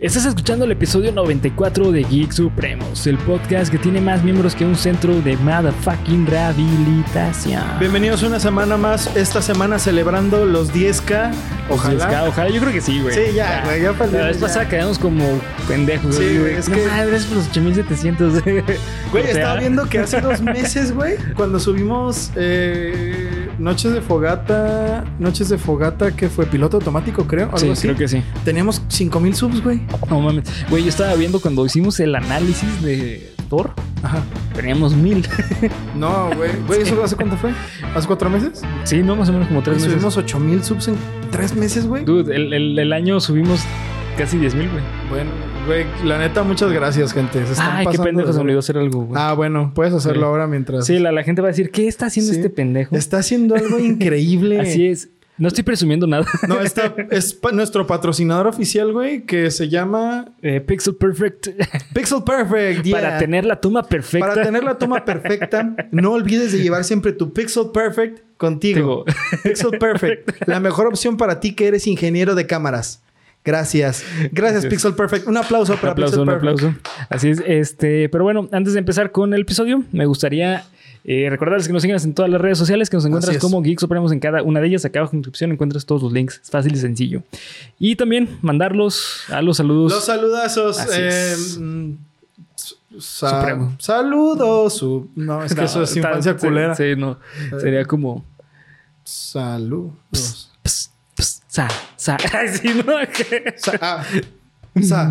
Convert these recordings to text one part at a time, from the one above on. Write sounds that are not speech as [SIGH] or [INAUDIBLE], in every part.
Estás escuchando el episodio 94 de Geek Supremos, el podcast que tiene más miembros que un centro de motherfucking rehabilitación. Bienvenidos una semana más. Esta semana celebrando los 10K. Ojalá. 10K, ojalá, yo creo que sí, güey. Sí, ya, güey, ya el La vez pasada quedamos como pendejos, Sí, güey. güey, es no, que- madre, es por los 8700. Güey, O sea, estaba viendo que hace dos [LAUGHS] meses, güey, cuando subimos eh, Noches de Fogata, Noches de Fogata, que fue piloto automático, creo, algo Sí, así. creo que sí. Teníamos 5000 subs, güey. No mames. Güey, yo estaba viendo cuando hicimos el análisis de Thor, Ajá. teníamos mil. No, güey. [LAUGHS] Güey, ¿eso hace cuánto fue? ¿Hace cuatro meses? sí, no, más o menos como tres meses. subimos 8000 subs en tres meses, güey. Dude, el, el- el año subimos casi 10 mil, güey. Bueno, güey, la neta, muchas gracias, gente. Se están Ay, qué pendejo de se me olvidó hacer algo, güey. Ah, bueno, puedes hacerlo Sí. ahora mientras. Sí, la, la gente va a decir, ¿qué está haciendo Sí. este pendejo? Está haciendo algo [LAUGHS] increíble. Así es. No estoy presumiendo nada. No, está, es pa- nuestro patrocinador oficial, güey, que se llama Eh, Pixel Perfect. [LAUGHS] Pixel Perfect. yeah. Para tener la toma perfecta. Para tener la toma perfecta, no olvides de llevar siempre tu Pixel Perfect contigo. Pixel Perfect, la mejor opción para ti que eres ingeniero de cámaras. Gracias. Gracias, Gracias. Pixel Perfect. Un aplauso un para aplauso, Pixel un Perfect. aplauso. Así es. Este, pero bueno, antes de empezar con el episodio, me gustaría eh, recordarles que nos sigan en todas las redes sociales, que nos encuentras como Geek Supremos en cada una de ellas. Acá abajo en la descripción encuentras todos los links. Es fácil y sencillo. Y también mandarlos a los saludos. Los saludazos. Así eh, es. sa- Supremo. Saludos. su- No, es que No, eso es [LAUGHS] infancia culera. Sí, no. Sería como. Saludos. Sa, sa. [LAUGHS] Ay, sí, ¿no? Sa- ah, sa-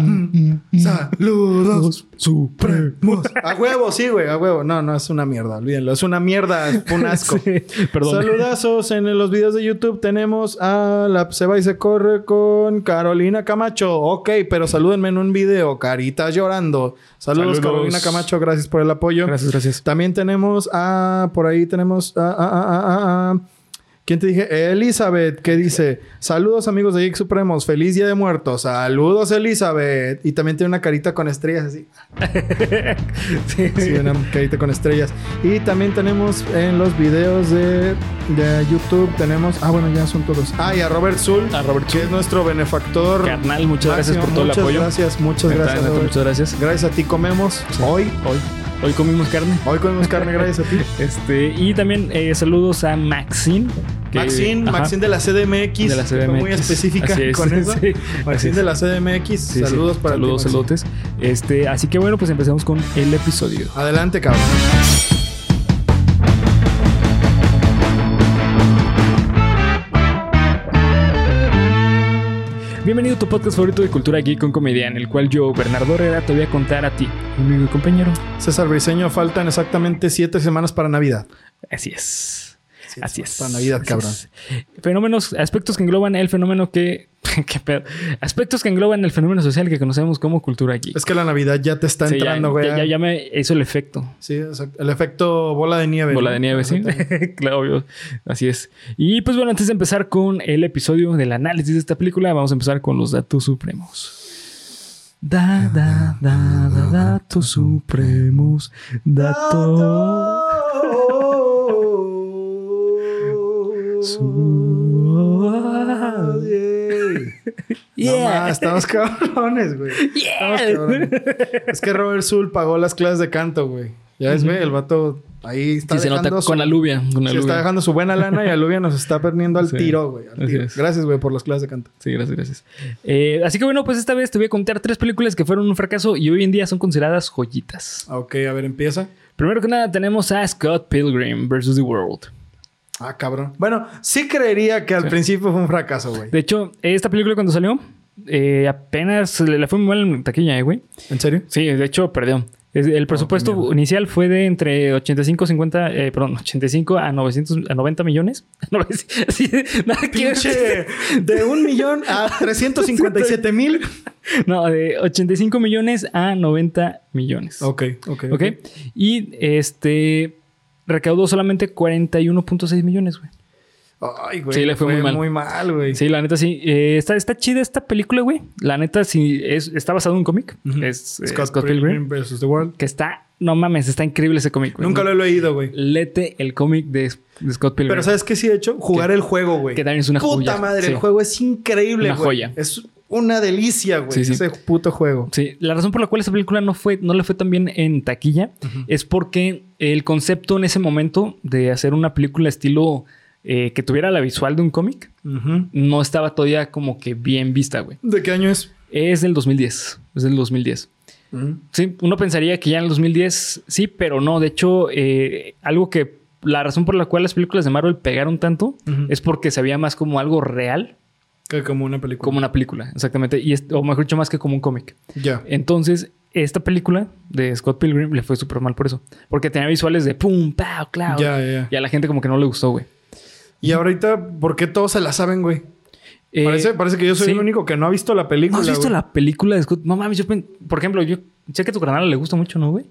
saludos supremos. A huevo, sí, güey, a huevo. No, no, es una mierda, olvídenlo. Es una mierda, un asco. [LAUGHS] Sí, Perdón. Saludazos en los videos de YouTube. Tenemos a la Se va y se corre con Carolina Camacho. Ok, pero salúdenme en un video. Caritas llorando. Saludos, Saludos. Carolina Camacho. Gracias por el apoyo. Gracias, gracias. También tenemos a. Por ahí tenemos a. a- a- a- a- ¿Quién te dije? Elizabeth, que dice: Saludos, amigos de Geek Supremos. Feliz Día de Muertos. Saludos, Elizabeth. Y también tiene una carita con estrellas así. [LAUGHS] Sí. Sí, una carita con estrellas. Y también tenemos en los videos de, de YouTube, tenemos... Ah, bueno, ya son todos. Ah, y a Robert Zul, A Robert que es nuestro benefactor. Carnal, muchas gracias máximo. por todo el muchas apoyo. gracias, muchas gracias. Robert. muchas gracias. Gracias a ti comemos hoy. Hoy, hoy comimos carne. Hoy comemos carne gracias a ti. [LAUGHS] Este, y también eh, saludos a Maxine. Maxine, ajá, Maxine de la CDMX. de la CDMX. muy específica Así es, con eso. sí, Maxine es. de la CDMX. Sí, sí. saludos para ti, Saludos, Maxine. saludos. Este, así que bueno, pues empecemos con el episodio. Adelante, cabrón. Bienvenido a tu podcast favorito de cultura geek con comedia, en el cual yo, Bernardo Herrera, te voy a contar a ti, mi amigo y compañero. César Briseño, faltan exactamente siete semanas para Navidad. Así es. Así es. Para Navidad, cabrón. es. Fenómenos, aspectos que engloban el fenómeno que. [LAUGHS] ¿Qué pedo? Aspectos que engloban el fenómeno social que conocemos como cultura geek. Es que la Navidad ya te está Sí, entrando, güey. ya, ya, ya me hizo el efecto. Sí, exacto. El efecto bola de nieve. Bola ¿no? de nieve, sí. [LAUGHS] Claro, obvio. Así es. Y pues bueno, antes de empezar con el episodio del análisis de esta película, vamos a empezar con los datos supremos. Da, da, da, da, datos supremos. Datos Yeah. estamos cabrones, güey. [LAUGHS] Estamos cabrones. Es que Robert Zul pagó las clases de canto, güey. Ya ves, güey, el vato ahí está Sí, se nota dejando su- con la aluvia. Con se está dejando su buena lana y Aluvia nos está perdiendo al Sí. tiro, güey. al tiro. Gracias, güey, por las clases de canto. Sí, gracias, gracias. Eh, así que bueno, pues esta vez te voy a contar tres películas que fueron un fracaso y hoy en día son consideradas joyitas. Ok, a ver, empieza. Primero que nada tenemos a Scott Pilgrim vs. The World. Ah, cabrón. Bueno, sí creería que al principio fue un fracaso, güey. De hecho, esta película cuando salió, eh, apenas le, le fue muy mal en taquilla, eh, güey. ¿En serio? Sí, de hecho, perdió. El presupuesto mierda. inicial fue de entre 85, 50, eh, perdón, 85 a 900, a 90 millones. [LAUGHS] No, sí, nada. Pinche de un millón a [LAUGHS] 357 mil. No, de 85 millones a 90 millones. Ok, ok. ¿Ok? Y este recaudó solamente 41.6 millones, güey. Ay, güey. Sí, le fue muy mal. Muy mal, güey. Sí, la neta sí. Eh, está, está chida esta película, güey. La neta sí es, está basado en un cómic. Es eh, Scott, Scott, Pilgrim versus The World. Que está, no mames, está increíble ese cómic. güey. Nunca lo he leído, güey. Lete el cómic de, de Scott Pilgrim. Pero ¿sabes qué sí he hecho? Jugar el juego, güey. Que también es una Puta joya. madre, Sí. el juego es increíble, Una güey. joya. Es una delicia, güey. Sí, sí. Ese puto juego. Sí, la razón por la cual esta película no fue, no le fue tan bien en taquilla es porque el concepto en ese momento de hacer una película estilo eh, que tuviera la visual de un cómic no estaba todavía como que bien vista, güey. ¿De qué año es? Es del 2010. Es del 2010. Sí, uno pensaría que ya en el 2010 sí, pero no. De hecho, eh, algo que la razón por la cual las películas de Marvel pegaron tanto es porque se veía más como algo real, Que como una película. como una película, exactamente. Y es- o mejor dicho, más que como un cómic. Ya. Entonces, esta película de Scott Pilgrim le fue súper mal por eso. Porque tenía visuales de pum, pow, cloud. Ya, ya. Y a la gente como que no le gustó, güey. Y ahorita, ¿por qué todos se la saben, güey? Eh, parece, parece que yo soy sí. el único que no ha visto la película. ¿No has visto güey. la película de Scott? No mames, yo por ejemplo, yo sé que a tu canal le gusta mucho, ¿no, güey?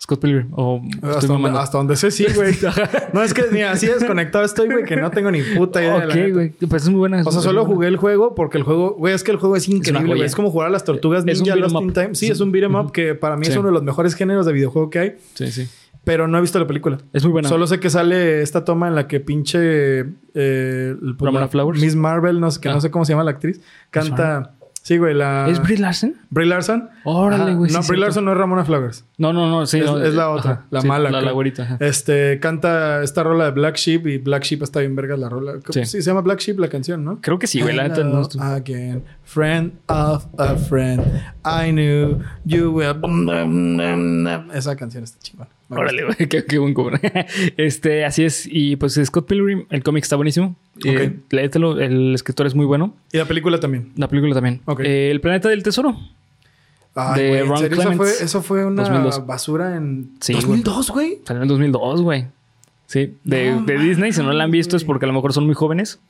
Scott Pilgrim. O Hasta donde, hasta donde sé, sí, güey. [LAUGHS] no, es que ni así desconectado estoy, güey, que no tengo ni puta idea. Ok, güey. Pues es muy buena. O sea, solo buena. jugué el juego porque el juego, güey, es que el juego es increíble, güey. Es como jugar a las tortugas Es un ninja Lost in. Time. Sí, Sí. es un beat 'em up que para mí es uno de los mejores géneros de videojuego que hay, Sí, sí. pero no he visto la película. Es muy buena. Solo sé que sale esta toma en la que pinche eh, el- Ramona Flowers. Miss Marvel, no sé, que Ah. no sé cómo se llama la actriz, canta. Sí, güey, la. ¿Es Brie Larson? Brie Larson. Órale, güey, sí, No, Brie cierto. Larson no es Ramona Flowers. No, no, no. Sí, Es- no, es la eh, otra, ajá, la sí, mala, La, la güerita. Este canta esta rola de Black Sheep y Black Sheep está bien vergas la rola. Sí. Sí. se llama Black Sheep la canción, ¿no? Creo que sí, güey. La neta no estoy- again, friend of a friend. I knew you will. Esa canción está chingona. Órale, güey. Qué, qué buen cover. [LAUGHS] este, así es. Y pues Scott Pilgrim, el cómic está buenísimo. Eh, Ok. léetelo. El escritor es muy bueno. Y la película también. La película también. Ok. Eh, el planeta del tesoro. Ay, De güey, ¿en Ron serio? Eso fue, Clements. eso fue una 2002. basura en Sí, 2002, güey. Salió en 2002, güey. Sí, de, No de Disney. Si no la han visto es porque a lo mejor son muy jóvenes.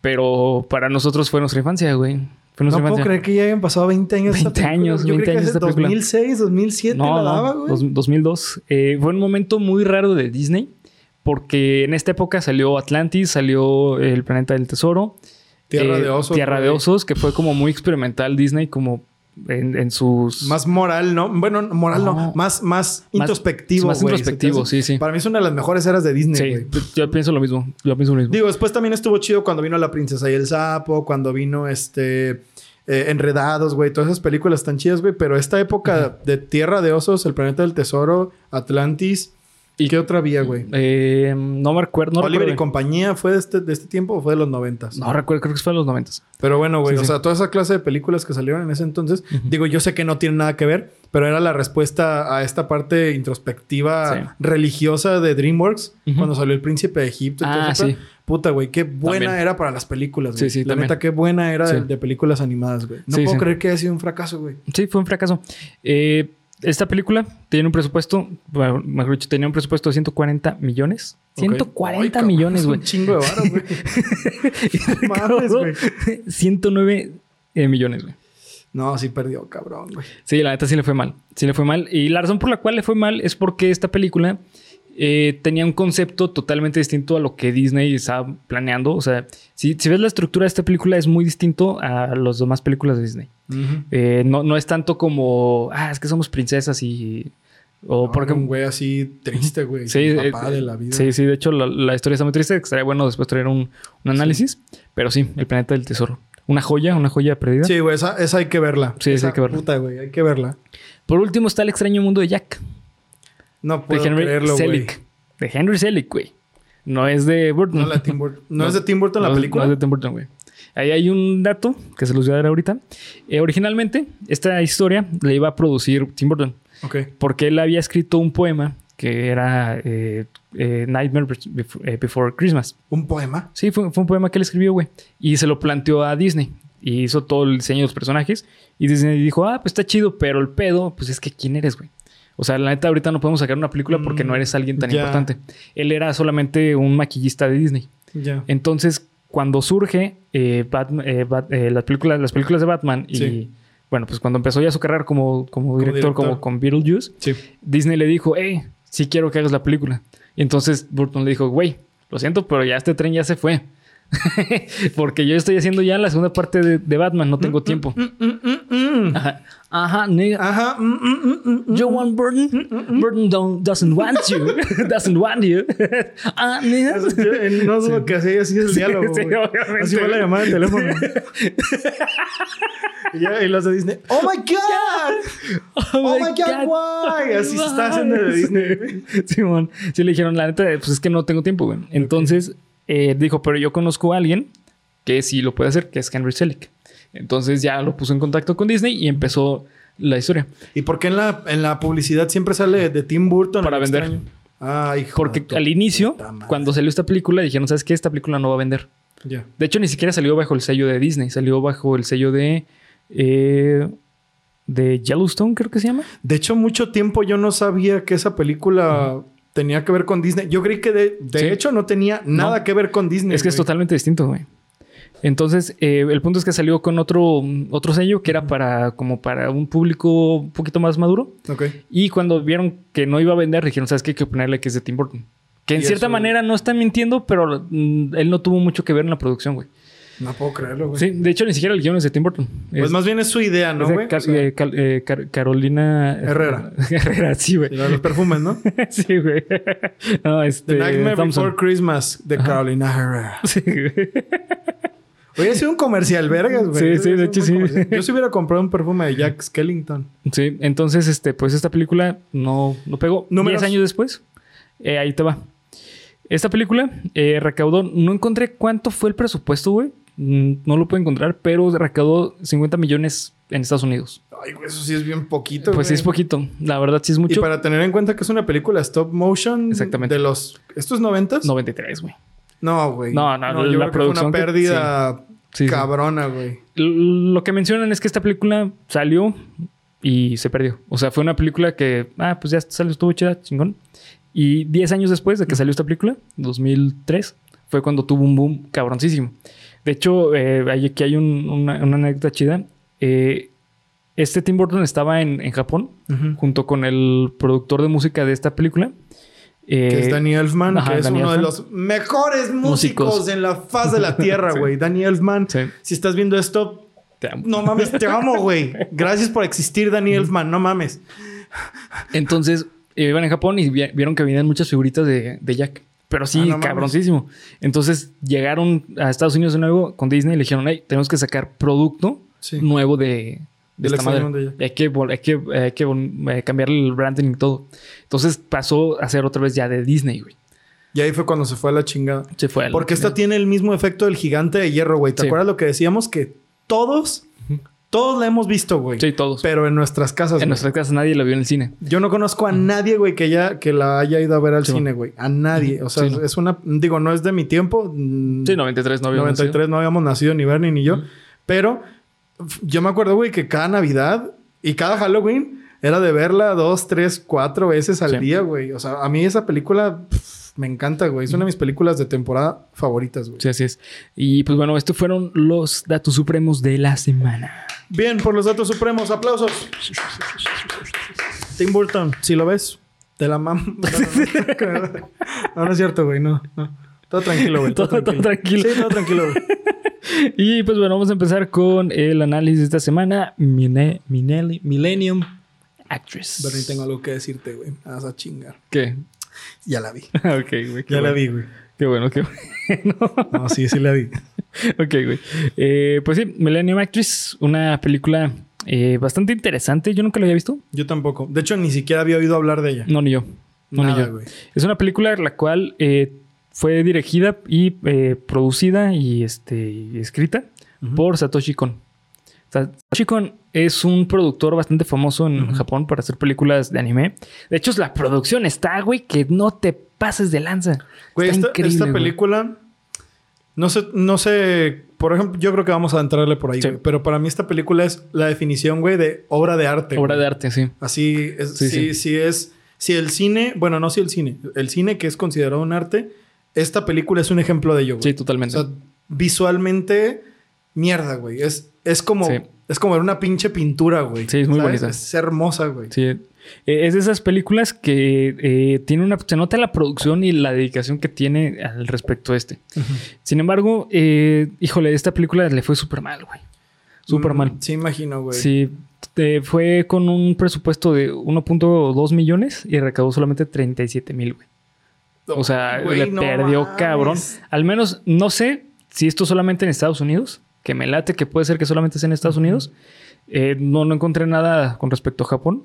Pero para nosotros fue nuestra infancia, güey. Fue No puedo creer que ya hayan pasado 20 años. de esta 20 película. años, Yo 20 creí que años hace esta película. 2006, 2007 No, la daba, güey. dos- 2002. Eh, fue un momento muy raro de Disney. Porque en esta época salió Atlantis, salió El Planeta del Tesoro. Tierra eh, de osos. Tierra de. Osos, que fue como muy experimental Disney, como en, en sus... Más moral, ¿no? Bueno, moral no. No. Más, más introspectivo, más introspectivo, sí, sí. Para mí es una de las mejores eras de Disney, Sí, yo pienso lo mismo. Yo pienso lo mismo. Digo, después también estuvo chido cuando vino La Princesa y el Sapo, cuando vino este... eh, Enredados, güey. Todas esas películas están chidas, güey. Pero esta época de Tierra de Osos, El Planeta del Tesoro, Atlantis... ¿Y qué otra había, güey? Eh, no me acuerdo. No Oliver y compañía fue de este, de este tiempo o fue de los noventas. No recuerdo, creo que fue en los noventas. Pero bueno, güey, Sí, o sí. sea, toda esa clase de películas que salieron en ese entonces, digo, yo sé que no tienen nada que ver, pero era la respuesta a esta parte introspectiva Sí. religiosa de DreamWorks cuando salió El Príncipe de Egipto. y todo Ah, eso. Puta, güey, qué buena También. era para las películas, güey. Sí, sí, La también. neta, qué buena era de, Sí. de películas animadas, güey. No Sí, puedo sí. creer que haya sido un fracaso, güey. Sí, fue un fracaso. Eh, esta película tiene un presupuesto, bueno, mejor dicho, tenía un presupuesto de 140 millones. Ok. 140 Ay, cabrón, millones, es güey. Un chingo de [LAUGHS] Mames, güey. 109 eh, millones, güey. No, sí perdió, cabrón, güey. Sí, la neta sí le fue mal. Sí le fue mal. Y la razón por la cual le fue mal es porque esta película eh, tenía un concepto totalmente distinto a lo que Disney estaba planeando. O sea, si, si ves la estructura de esta película es muy distinto a las demás películas de Disney. Eh, no, no es tanto como, ah, es que somos princesas y... O No, porque... un güey así triste, güey. Sí, papá eh, de la vida. Sí, sí, de hecho la, la historia está muy triste. Estaría bueno después traer un, un análisis. Pero sí, el planeta del tesoro. Una joya, una joya perdida. Sí, güey, esa, esa hay que verla. Sí, esa Esa hay que verla. Puta, güey, hay que verla. Por último está el extraño mundo de Jack. No De puedo Henry creerlo, güey. Selick. De Henry Selick, güey. No es de Burton. No, la Tim Burton. [LAUGHS] ¿No, es de Tim Burton la No película? No es de Tim Burton, güey. Ahí hay un dato que se los voy a dar ahorita. Eh, originalmente, esta historia la iba a producir Tim Burton. Ok. Porque él había escrito un poema que era eh, eh, Nightmare Bef- Before Christmas. ¿Un poema? Sí, fue, fue un poema que él escribió, güey. Y se lo planteó a Disney. Y hizo todo el diseño de los personajes. Y Disney dijo, ah, pues está chido, pero el pedo, pues es que ¿quién eres, güey? O sea, la neta, ahorita no podemos sacar una película porque Mm, no eres alguien tan importante. Él era solamente un maquillista de Disney. Entonces, cuando surge eh, Batman- eh, Bat- eh, las, películas, las películas de Batman y... Sí. Bueno, pues cuando empezó ya su carrera como, como director, director. como con Beetlejuice, Sí. Disney le dijo, hey, sí quiero que hagas la película. Y entonces Burton le dijo, güey, lo siento, pero ya este tren ya se fue. [LAUGHS] Porque yo estoy haciendo ya la segunda parte de, de Batman, no tengo tiempo. Mm, mm, mm, mm. Ajá, ajá, nigga. Ajá. You want Burton? Burton don't, doesn't want you. [LAUGHS] [LAUGHS] doesn't want you. ah, nigga. Eh, no dudo que así, así es el diálogo. sí, obviamente. así fue la llamada de teléfono. y, ya, y los de Disney. ¡Oh my God! ¡Oh my God! why! Así se está haciendo de Disney. Simón, sí le dijeron, la neta, pues es que no tengo tiempo, güey. Entonces eh, dijo, pero yo conozco a alguien que sí lo puede hacer, que es Henry Selick. Entonces ya lo puso en contacto con Disney y empezó la historia. ¿Y por qué en la, en la publicidad siempre sale de Tim Burton? Para vender. extraño? Ah, hijo Porque al inicio, cuando salió esta película, dijeron, ¿sabes qué? Esta película no va a vender. De hecho, ni siquiera salió bajo el sello de Disney, salió bajo el sello de... eh, de Yellowstone, creo que se llama. De hecho, mucho tiempo yo no sabía que esa película tenía que ver con Disney. Yo creí que de, de Sí. hecho no tenía nada No. que ver con Disney. Es que es totalmente distinto, güey. Entonces, eh, el punto es que salió con otro, otro sello que era para como para un público un poquito más maduro. Ok. Y cuando vieron que no iba a vender, dijeron, ¿sabes qué? Hay que ponerle que es de Tim Burton. Que en cierta eso- manera no está mintiendo, pero mm, él no tuvo mucho que ver en la producción, güey. No puedo creerlo, güey. Sí, de hecho, ni siquiera el guion es de Tim Burton. Pues Es- más bien es su idea, ¿no, güey? Car- O sea, eh, Cal- eh, Car- Carolina Herrera. [LAUGHS] Herrera, sí, güey. los perfumes, ¿no? [LAUGHS] sí, güey. [LAUGHS] No, este. The Nightmare Thompson. Before Christmas de Carolina Herrera. Sí, güey. Oye, ha sido un comercial, vergas, güey. Sí, sí, de hecho, sí. comercial. Yo si hubiera comprado un perfume de Jack Skellington. Sí, entonces, este, pues esta película no, no pegó. Números. Diez años después, eh, ahí te va. Esta película eh, recaudó, no encontré cuánto fue el presupuesto, güey. Mm, No lo puedo encontrar, pero recaudó 50 millones en Estados Unidos. Ay, güey, eso sí es bien poquito, Pues sí es poquito. La verdad sí es Y mucho. para tener en cuenta que es una película stop motion Exactamente. de los... ¿Estos noventas? 93, güey. No, güey. No, no, yo la creo que fue una producción que- pérdida Sí, cabrona, güey. Lo que mencionan es que esta película salió y se perdió. O sea, fue una película que, ah, pues ya salió, estuvo chida, chingón. Y 10 años después de que salió esta película, 2003, fue cuando tuvo un boom cabroncísimo. De hecho, eh, aquí hay un- una, una anécdota chida. Eh, este Tim Burton estaba en, en Japón junto con el productor de música de esta película. Eh, Que es Danny Elfman, ajá, que es Danny uno de los mejores músicos, Músicos. en la faz de la tierra, [LAUGHS] Sí. güey. Danny Elfman. Sí. Si estás viendo esto, te amo. no mames, te amo, güey. Gracias por existir, Danny Elfman. No mames. Entonces, eh, iban en Japón y vi- vieron que venían muchas figuritas de, de Jack. Pero sí, Ah, no mames. cabroncísimo. Entonces llegaron a Estados Unidos de nuevo con Disney y le dijeron, hey, tenemos que sacar producto Sí. nuevo de, de esta madre. de Hay que, hay que, hay que eh, cambiarle el branding y todo. Entonces pasó a ser otra vez ya de Disney, güey. Y ahí fue cuando se fue a la chingada. Se fue Porque esta tiene el mismo efecto del gigante de hierro, güey. ¿Te Sí. acuerdas lo que decíamos? Que todos, todos la hemos visto, güey. Sí, todos. Pero en nuestras casas. en güey. nuestra casa nadie la vio en el cine. Yo no conozco a nadie, güey, que ya que la haya ido a ver al Sí, cine, güey. A nadie. O sea, Sí, es una. Digo, no es de mi tiempo. mm, Sí, 93 no había 93 no habíamos nacido ni Bernie ni yo. Pero yo me acuerdo, güey, que cada Navidad y cada Halloween era de verla dos, tres, cuatro veces al Sí. día, güey. O sea, a mí esa película me encanta, güey. Es una de mis películas de temporada favoritas, güey. Sí, así es. Y pues bueno, estos fueron los datos supremos de la semana. Bien, por los datos supremos, aplausos. Tim Burton, si lo ves, te la mam. [LAUGHS] No, no es cierto, güey, no, no. Todo tranquilo, güey. Todo, Todo- todo tranquilo. [LAUGHS] tranquilo. Sí, todo tranquilo, güey. [LAUGHS] Y pues bueno, vamos a empezar con el análisis de esta semana. Mine- Minelli- Millennium Actress. Bernie, tengo algo que decirte, güey. Me Vas a chingar. ¿Qué? Ya la vi. [LAUGHS] ok, güey. qué Ya la vi, güey. Qué bueno, qué bueno. [LAUGHS] No, sí, sí la vi. [LAUGHS] ok, güey. Eh, pues sí, Millennium Actress, una película eh, bastante interesante. Yo nunca la había visto. Yo tampoco. De hecho, ni siquiera había oído hablar de ella. No, ni yo. No, ni yo. güey. Es una película la cual eh, fue dirigida y eh, producida y este, escrita por Satoshi Kon. Satoshi Kon es un productor bastante famoso en Ujú. Japón para hacer películas de anime. De hecho, la producción está, güey, que no te pases de lanza. Güey, Está esta, esta güey. película. No sé, no sé. Por ejemplo, yo creo que vamos a entrarle por ahí, Sí. güey. Pero para mí esta película es la definición, güey, de obra de arte. Obra güey. de arte, sí. Así es. Sí, Sí, sí. es. Si el cine, bueno, no si el cine, el cine que es considerado un arte, esta película es un ejemplo de ello, güey. Sí, O totalmente. sea, visualmente, mierda, güey. Es, es como, Sí. Es como ver una pinche pintura, güey. Sí, es muy ¿Sabes? bonita. Es hermosa, güey. Sí. Eh, es de esas películas que eh, tiene una. Se nota la producción y la dedicación que tiene al respecto a este. Sin embargo, eh, híjole, esta película le fue súper mal, güey. Súper Mm, mal. Sí, imagino, güey. Sí, fue con un presupuesto de 1.2 millones y recaudó solamente 37 mil, güey. O sea, Güey, le no perdió mames. cabrón. Al menos, no sé si esto solamente en Estados Unidos, que me late que puede ser que solamente sea en Estados Unidos. Eh, no, no encontré nada con respecto a Japón.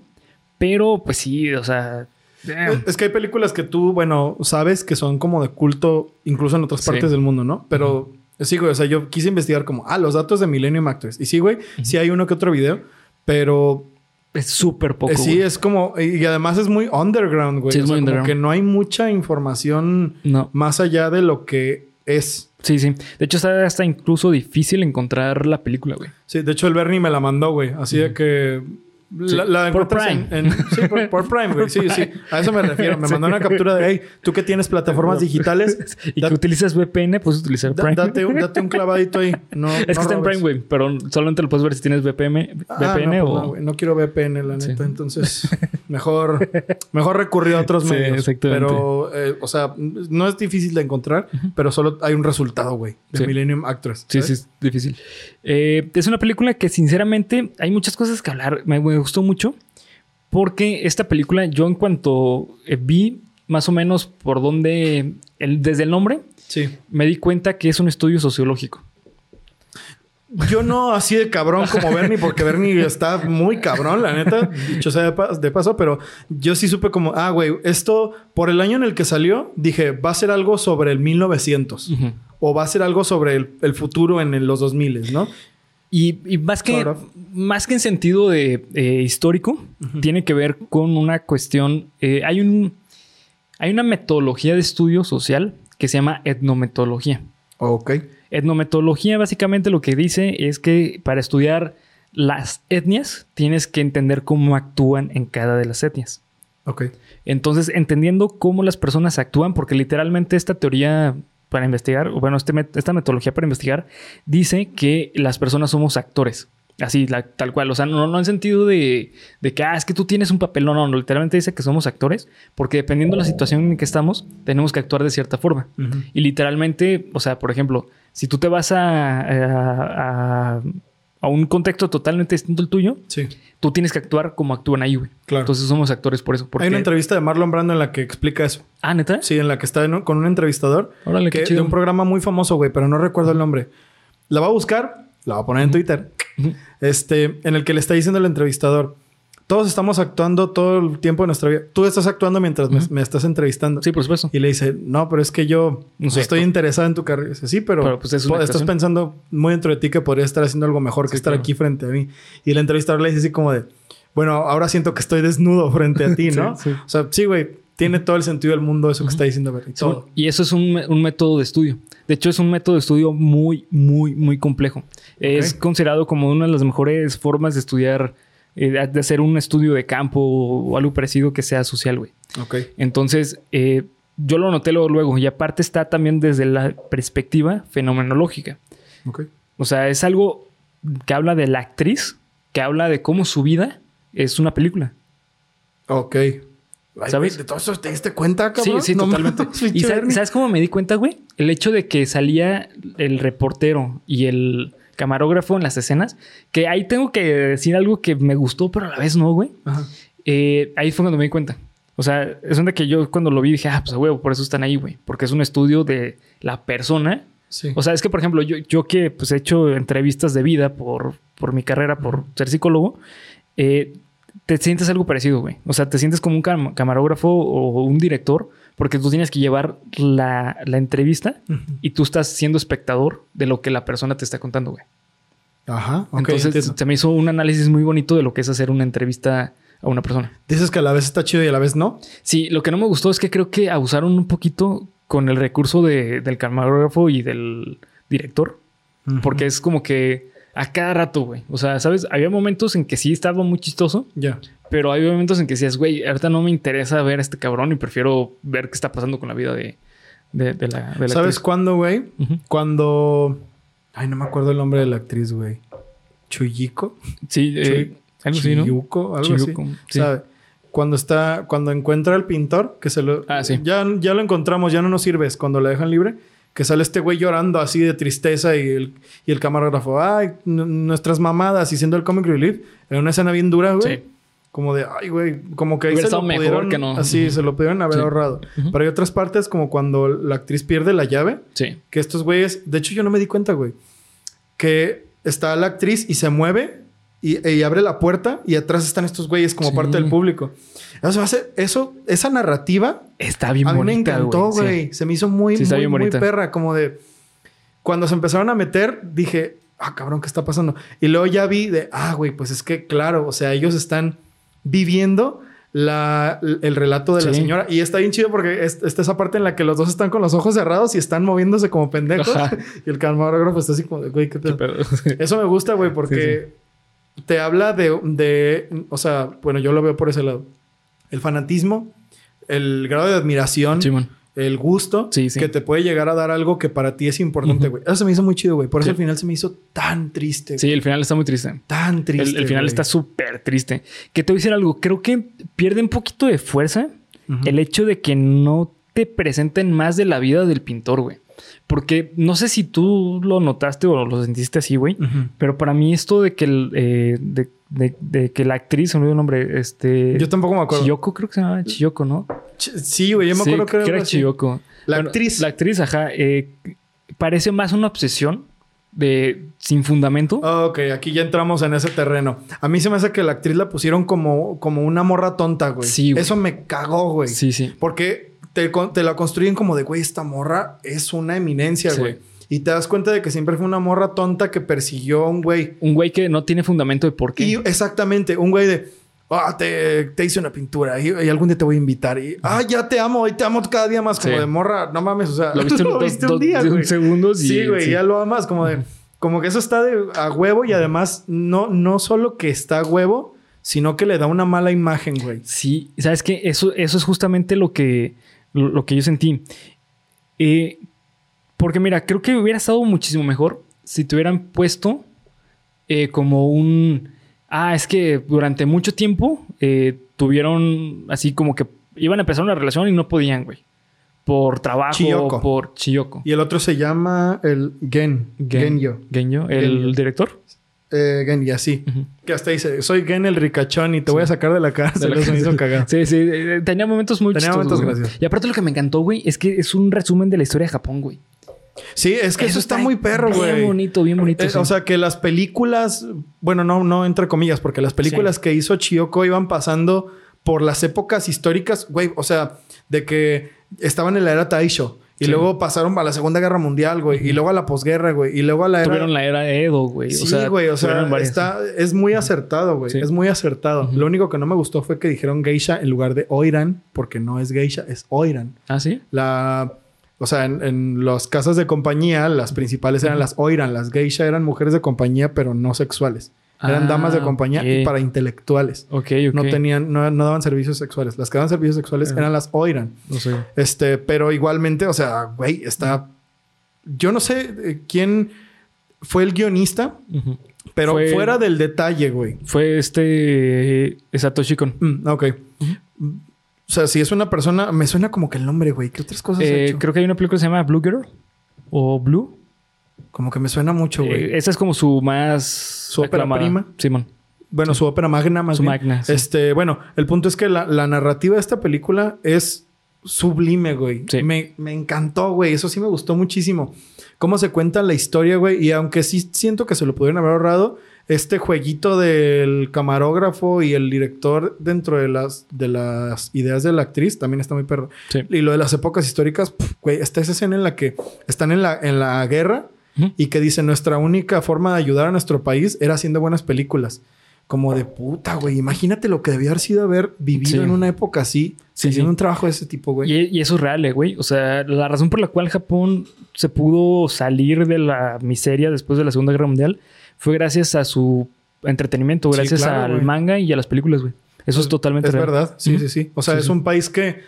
Pero, pues sí, o sea. damn. Es que hay películas que tú, bueno, sabes que son como de culto, incluso en otras Sí. partes del mundo, ¿no? Pero sí, güey, o sea, yo quise investigar como, ah, los datos de Millennium Actors. Y sí, güey, sí hay uno que otro video, pero Es súper poco. eh, sí güey. es como, y además es muy underground, güey. Sí, es O sea, muy como underground. que no hay mucha información No. más allá de lo que es. Sí, sí. De hecho, está hasta incluso difícil encontrar la película, güey. Sí, de hecho el Bernie me la mandó, güey. Así de que... Sí. La, la Por en- Prime. en- sí, por, por Prime, güey. Sí, sí. A eso me refiero. Me [LAUGHS] mandó una captura de, hey, tú que tienes plataformas digitales, [LAUGHS] Y da- que utilizas VPN, puedes utilizar da- Prime. date, un, date un clavadito ahí. No, es no que está en. Prime, güey, pero solamente lo puedes ver si tienes VPN, Ah, VPN no, pues o... no, güey. No quiero VPN, la neta. Entonces, [LAUGHS] mejor, mejor recurrir a otros Sí, medios. exactamente. Pero, eh, o sea, no es difícil de encontrar, pero solo hay un resultado, güey, de Sí. Millennium Actress. Sí, sí, es difícil. Eh, es una película que sinceramente hay muchas cosas que hablar. Me, me gustó mucho porque esta película yo en cuanto eh, vi más o menos por dónde, el- desde el nombre, Sí. me di cuenta que es un estudio sociológico. Yo no así de cabrón como Bernie, porque Bernie está muy cabrón, la neta, dicho sea de, pa- de paso, pero yo sí supe como, ah, güey, esto por el año en el que salió, dije, va a ser algo sobre el 1900 Ujú. o va a ser algo sobre el, el futuro en el- los 2000, ¿no? Y, y más, que, Sort of. más que en sentido de eh, histórico, tiene que ver con una cuestión. eh, hay, un, hay una metodología de estudio social que se llama etnometodología. Ok. Etnometodología básicamente lo que dice es que para estudiar las etnias tienes que entender cómo actúan en cada de las etnias. Ok. Entonces, entendiendo cómo las personas actúan, porque literalmente esta teoría para investigar, o bueno, este met- esta metodología para investigar, dice que las personas somos actores. Así, la- tal cual. O sea, no, no en sentido de, de que, ah, es que tú tienes un papel. No, no, no. Literalmente dice que somos actores, porque dependiendo de la situación en que estamos, tenemos que actuar de cierta forma. Y literalmente, o sea, por ejemplo, si tú te vas a, a, a- a un contexto totalmente distinto al tuyo, Sí, tú tienes que actuar como actúan ahí, güey. claro. Entonces somos actores por eso. Porque... Hay una entrevista de Marlon Brando en la que explica eso. Ah, ¿neta? Sí, en la que está con un entrevistador Órale, qué que, chido. de un programa muy famoso, güey, pero no recuerdo el nombre. La va a buscar, la va a poner en Twitter. Este, en el que le está diciendo el entrevistador. Todos estamos actuando todo el tiempo de nuestra vida. Tú estás actuando mientras me, estás entrevistando. Sí, por supuesto. Y le dice, no, pero es que yo No sé, estoy interesado en tu carrera. Dice, sí, pero, Pero, pues, es estás actuación. pensando muy dentro de ti que podría estar haciendo algo mejor que Sí, estar claro. aquí frente a mí. Y el entrevistador le dice así como de, bueno, ahora siento que estoy desnudo frente a ti, [LAUGHS] ¿no? sí. O sea, sí, güey, tiene todo el sentido del mundo eso que está diciendo. Todo. Y eso es un, un método de estudio. De hecho, es un método de estudio muy, muy, muy complejo. Es considerado como una de las mejores formas de estudiar, eh, de hacer un estudio de campo o algo parecido que sea social, güey. Ok. Entonces, eh, yo lo noté luego, luego. Y aparte está también desde la perspectiva fenomenológica. Ok. O sea, es algo que habla de la actriz, que habla de cómo su vida es una película. Ok. Ay, ¿Sabes? ¿De todo eso te diste cuenta, Sí, cabrón? sí, No totalmente. [LAUGHS] ¿Y pinche sa- Bernie. sabes cómo me di cuenta, güey? El hecho de que salía el reportero y el camarógrafo en las escenas, que ahí tengo que decir algo que me gustó, pero a la vez no, güey. Eh, ahí fue cuando me di cuenta. O sea, es donde que yo cuando lo vi dije, ah, pues huevo, por eso están ahí, güey. Porque es un estudio de la persona. Sí. O sea, es que, por ejemplo, yo, yo que pues he hecho entrevistas de vida por, por mi carrera, por ser psicólogo, eh, te sientes algo parecido, güey. O sea, te sientes como un cam- camarógrafo o un director, porque tú tienes que llevar la, la entrevista y tú estás siendo espectador de lo que la persona te está contando, güey. Ajá. Entonces, entiendo. se me hizo un análisis muy bonito de lo que es hacer una entrevista a una persona. Dices que a la vez está chido y a la vez no. Sí, lo que no me gustó es que creo que abusaron un poquito con el recurso de- del camarógrafo y del director. Porque es como que a cada rato, güey. O sea, ¿sabes? Había momentos en que sí estaba muy chistoso, Ya. pero hay momentos en que decías, güey, ahorita no me interesa ver a este cabrón y prefiero ver qué está pasando con la vida de, de, de la, de la ¿Sabes actriz. cuándo, güey? Cuando. Ay, no me acuerdo el nombre de la actriz, güey. Chuyiko. Sí, eh, algo así, ¿no? Chiyuko, algo Chiyuko, así. sí. ¿Sabe? Cuando está, cuando encuentra al pintor, que se lo. Ah, sí. Ya, ya lo encontramos, ya no nos sirves. Cuando lo dejan libre, que sale este güey llorando así de tristeza y el, y el camarógrafo, ay, nuestras mamadas y siendo el comic relief, en una escena bien dura, güey. Sí. Como de, ay, güey, como que ahí Hubiera se lo mejor pudieron, que no. Así, se lo pudieron haber Sí. ahorrado. Pero hay otras partes, como cuando la actriz pierde la llave, Sí. que estos güeyes, de hecho yo no me di cuenta, güey, que está la actriz y se mueve y, y abre la puerta y atrás están estos güeyes como Sí. parte del público. Eso esa narrativa Está bien a mí me bonita, encantó, Sí. güey. Se me hizo muy, Sí, muy, bien muy bonita. perra, como de cuando se empezaron a meter, dije, ah, cabrón, ¿qué está pasando? Y luego ya vi de, ah, güey, pues es que claro, o sea, ellos están viviendo la, el relato de la señora. Y está bien chido porque es- está esa parte en la que los dos están con los ojos cerrados y están moviéndose como pendejos. Ajá. [LAUGHS] Y el camarógrafo está así como de, güey, qué pedo. [LAUGHS] Eso me gusta, güey, porque te habla de, de, o sea, bueno, yo lo veo por ese lado. El fanatismo, el grado de admiración, el gusto Sí, sí. que te puede llegar a dar algo que para ti es importante, güey. Eso se me hizo muy chido, güey. Por eso Sí. al final se me hizo tan triste. Sí, el final está muy triste. Tan triste. El, el final está súper triste. Que te voy a decir algo. Creo que pierde un poquito de fuerza el hecho de que no te presenten más de la vida del pintor, güey. Porque no sé si tú lo notaste o lo sentiste así, güey. Pero para mí esto de que, el, eh, de, de- de que la actriz, se me el nombre, este... Yo tampoco me acuerdo. Chiyoko, creo que se llama Chiyoko, ¿no? Ch- Sí, güey. Yo me Sí, acuerdo que que era. Chiyoko. La Bueno, actriz. La actriz, ajá. eh, parece más una obsesión de sin fundamento. Ah, Ok, aquí ya entramos en ese terreno. A mí se me hace que la actriz la pusieron como, como una morra tonta, güey. Sí, güey. Eso me cagó, güey. Sí, sí. Porque te, te la construyen como de, güey, esta morra es una eminencia, Sí. güey. Y te das cuenta de que siempre fue una morra tonta que persiguió a un güey. Un güey que no tiene fundamento de por qué. Y exactamente, un güey de, ah, te, te hice una pintura y, y algún día te voy a invitar. Y, ah, ya te amo y te amo cada día más. Como Sí. de morra, no mames, o sea, Lo viste, [LAUGHS] un- dos- viste un día, güey. segundos y... Sí, güey, ya lo amas. Como de, como que eso está de a huevo y además no, no solo que está a huevo, sino que le da una mala imagen, güey. Sí, sabes que eso, eso es justamente lo que, lo, lo que yo sentí. Eh, porque mira, creo que hubiera estado muchísimo mejor si te hubieran puesto eh, como un... Ah, es que durante mucho tiempo eh, tuvieron así como que iban a empezar una relación y no podían, güey. Por trabajo, Chiyoko. por Chiyoko. Y el otro se llama el Gen. Gen- Genyo. Genyo, el Genyo. director. Eh, Genya, sí. Ujú. Que hasta dice, soy Gen el ricachón y te voy a sacar de la cárcel. De la Eso me hizo. Sí, sí, eh, tenía momentos muy Tenía chistosos, momentos graciosos. Y aparte lo que me encantó, güey, es que es un resumen de la historia de Japón, güey. Sí, es que eso, está, muy perro, Bien güey. bonito, bien bonito. Eh, sí. O sea, que las películas, bueno, no, no entre comillas, porque las películas que hizo Chiyoko iban pasando por las épocas históricas, güey, o sea, de que estaban en la era Taisho y Sí. luego pasaron a la Segunda Guerra Mundial, güey, y luego a la posguerra, güey, y luego a la era Tuvieron la era Edo, güey. Sí, o sea, güey, o sea, está, es muy acertado, güey. Sí. Es muy acertado. Lo único que no me gustó fue que dijeron geisha en lugar de oiran, porque no es geisha, es oiran. Ah, sí. La, o sea, en, en las casas de compañía, las principales eran las oiran. Las geisha eran mujeres de compañía, pero no sexuales. Eran Ah, damas de compañía y para intelectuales. Ok, ok. No tenían, no, no daban servicios sexuales. Las que daban servicios sexuales Ajá. eran las oiran. No sé. Este, pero igualmente, o sea, güey, está. Yo no sé eh, quién fue el guionista, pero Fue- fuera del detalle, güey. Fue este eh, Satoshi Kon. Mm, ok. O sea, si es una persona, me suena como que el nombre, güey. ¿Qué otras cosas ha Eh, hecho? creo que hay una película que se llama Blue Girl o Blue. Como que me suena mucho, güey. Eh, esa es como su más. Su ópera prima. Simón. bueno, su ópera magna más Su bien. magna, sí. Este, bueno, el punto es que la, la narrativa de esta película es sublime, güey. Sí. Me, me encantó, güey. Eso sí me gustó muchísimo. Cómo se cuenta la historia, güey. Y aunque sí siento que se lo pudieron haber ahorrado, este jueguito del camarógrafo y el director dentro de las, de las ideas de la actriz también está muy perro. Sí. Y lo de las épocas históricas, güey, está esa escena en la que están en la, en la guerra y que dice nuestra única forma de ayudar a nuestro país era haciendo buenas películas. Como de puta, güey. Imagínate lo que debió haber sido haber vivido Sí. en una época así, Sí, haciendo un trabajo de ese tipo, güey. Y, y eso es real, eh, güey. O sea, la razón por la cual Japón se pudo salir de la miseria después de la Segunda Guerra Mundial fue gracias a su entretenimiento, Sí, gracias claro, al güey. manga y a las películas, güey. Eso es, totalmente Es real. verdad, sí, sí, sí. O sea, Sí, es sí. un país que.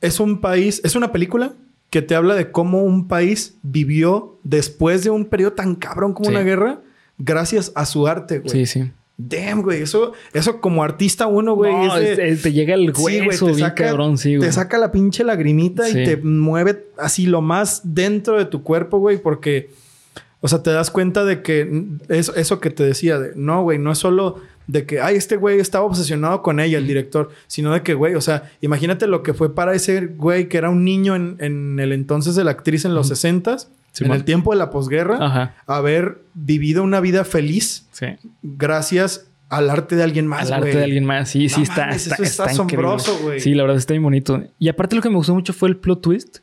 Es un país. Es una película que te habla de cómo un país vivió después de un periodo tan cabrón como Sí. una guerra. gracias a su arte, güey. Sí, sí. Damn, güey. Eso, eso como artista uno, güey. No, te llega el Sí, güey, hueso te bien saca- cabrón, sí, güey. Te saca la pinche lagrimita Sí. y te mueve así lo más dentro de tu cuerpo, güey, porque, o sea, te das cuenta de que mm, eso, que te decía, de no, güey, no es solo de que, ay, este güey estaba obsesionado con ella, el director, sino de que, güey, o sea, imagínate lo que fue para ese güey que era un niño en, en el entonces de la actriz en los 60s, en Simón. el tiempo de la posguerra, Ajá. haber vivido una vida feliz Sí. gracias al arte de alguien más, Al arte güey. de alguien más. Sí, sí, está, mames, está, eso está está asombroso, güey. Sí, la verdad está bien bonito. Y aparte lo que me gustó mucho fue el plot twist